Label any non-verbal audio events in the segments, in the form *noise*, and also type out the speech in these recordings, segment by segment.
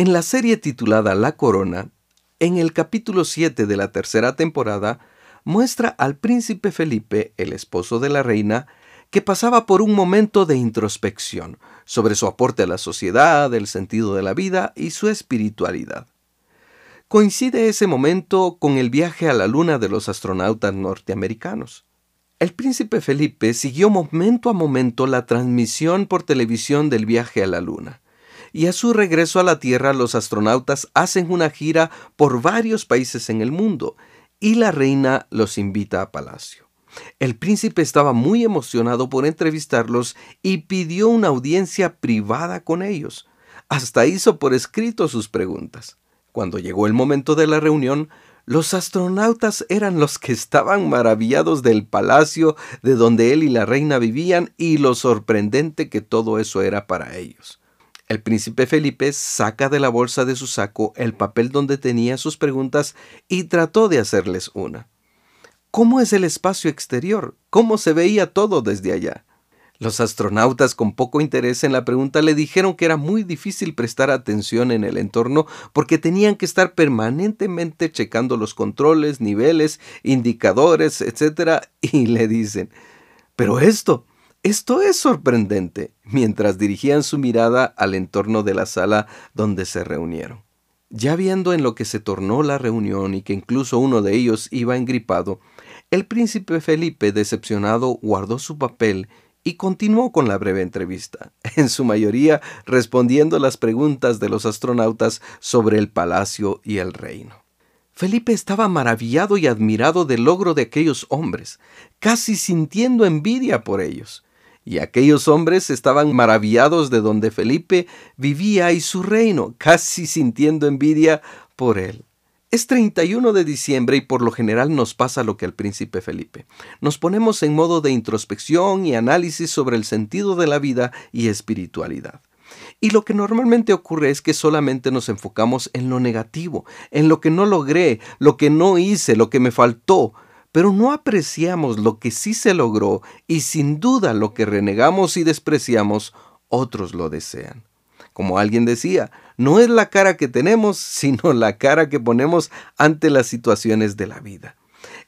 En la serie titulada La Corona, en el capítulo 7 de la tercera temporada, muestra al príncipe Felipe, el esposo de la reina, que pasaba por un momento de introspección sobre su aporte a la sociedad, el sentido de la vida y su espiritualidad. Coincide ese momento con el viaje a la luna de los astronautas norteamericanos. El príncipe Felipe siguió momento a momento la transmisión por televisión del viaje a la luna y a su regreso a la Tierra los astronautas hacen una gira por varios países en el mundo y la reina los invita a palacio. El príncipe estaba muy emocionado por entrevistarlos y pidió una audiencia privada con ellos. Hasta hizo por escrito sus preguntas. Cuando llegó el momento de la reunión, los astronautas eran los que estaban maravillados del palacio de donde él y la reina vivían y lo sorprendente que todo eso era para ellos. El príncipe Felipe saca de la bolsa de su saco el papel donde tenía sus preguntas y trató de hacerles una. ¿Cómo es el espacio exterior? ¿Cómo se veía todo desde allá? Los astronautas con poco interés en la pregunta le dijeron que era muy difícil prestar atención en el entorno porque tenían que estar permanentemente checando los controles, niveles, indicadores, etc. Y le dicen, pero esto, esto es sorprendente, mientras dirigían su mirada al entorno de la sala donde se reunieron. Ya viendo en lo que se tornó la reunión y que incluso uno de ellos iba engripado, el príncipe Felipe, decepcionado, guardó su papel y continuó con la breve entrevista, *laughs* en su mayoría respondiendo las preguntas de los astronautas sobre el palacio y el reino. Felipe estaba maravillado y admirado del logro de aquellos hombres, casi sintiendo envidia por ellos y aquellos hombres estaban maravillados de donde Felipe vivía y su reino, casi sintiendo envidia por él. Es 31 de diciembre y por lo general nos pasa lo que al príncipe Felipe. Nos ponemos en modo de introspección y análisis sobre el sentido de la vida y espiritualidad. Y lo que normalmente ocurre es que solamente nos enfocamos en lo negativo, en lo que no logré, lo que no hice, lo que me faltó, pero no apreciamos lo que sí se logró y sin duda lo que renegamos y despreciamos, otros lo desean. Como alguien decía, no es la cara que tenemos, *laughs* sino la cara que ponemos ante las situaciones de la vida.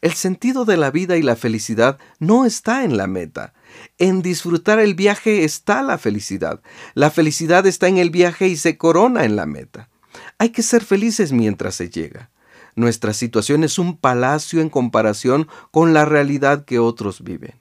El sentido de la vida y la felicidad no está en la meta. En disfrutar el viaje está la felicidad. La felicidad está en el viaje y se corona en la meta. Hay que ser felices mientras se llega. Nuestra situación es un palacio en comparación con la realidad que otros viven.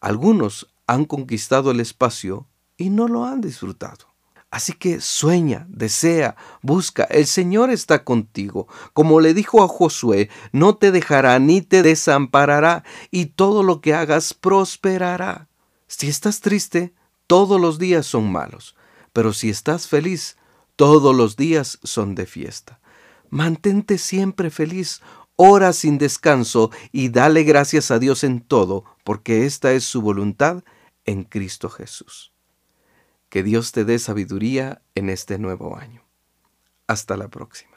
Algunos han conquistado el espacio y no lo han disfrutado. Así que sueña, desea, busca. El Señor está contigo. Como le dijo a Josué, no te dejará ni te desamparará, y todo lo que hagas prosperará. Si estás triste, todos los días son malos, pero si estás feliz, todos los días son de fiesta. Mantente siempre feliz, ora sin descanso y dale gracias a Dios en todo, porque esta es su voluntad en Cristo Jesús. Que Dios te dé sabiduría en este nuevo año. Hasta la próxima.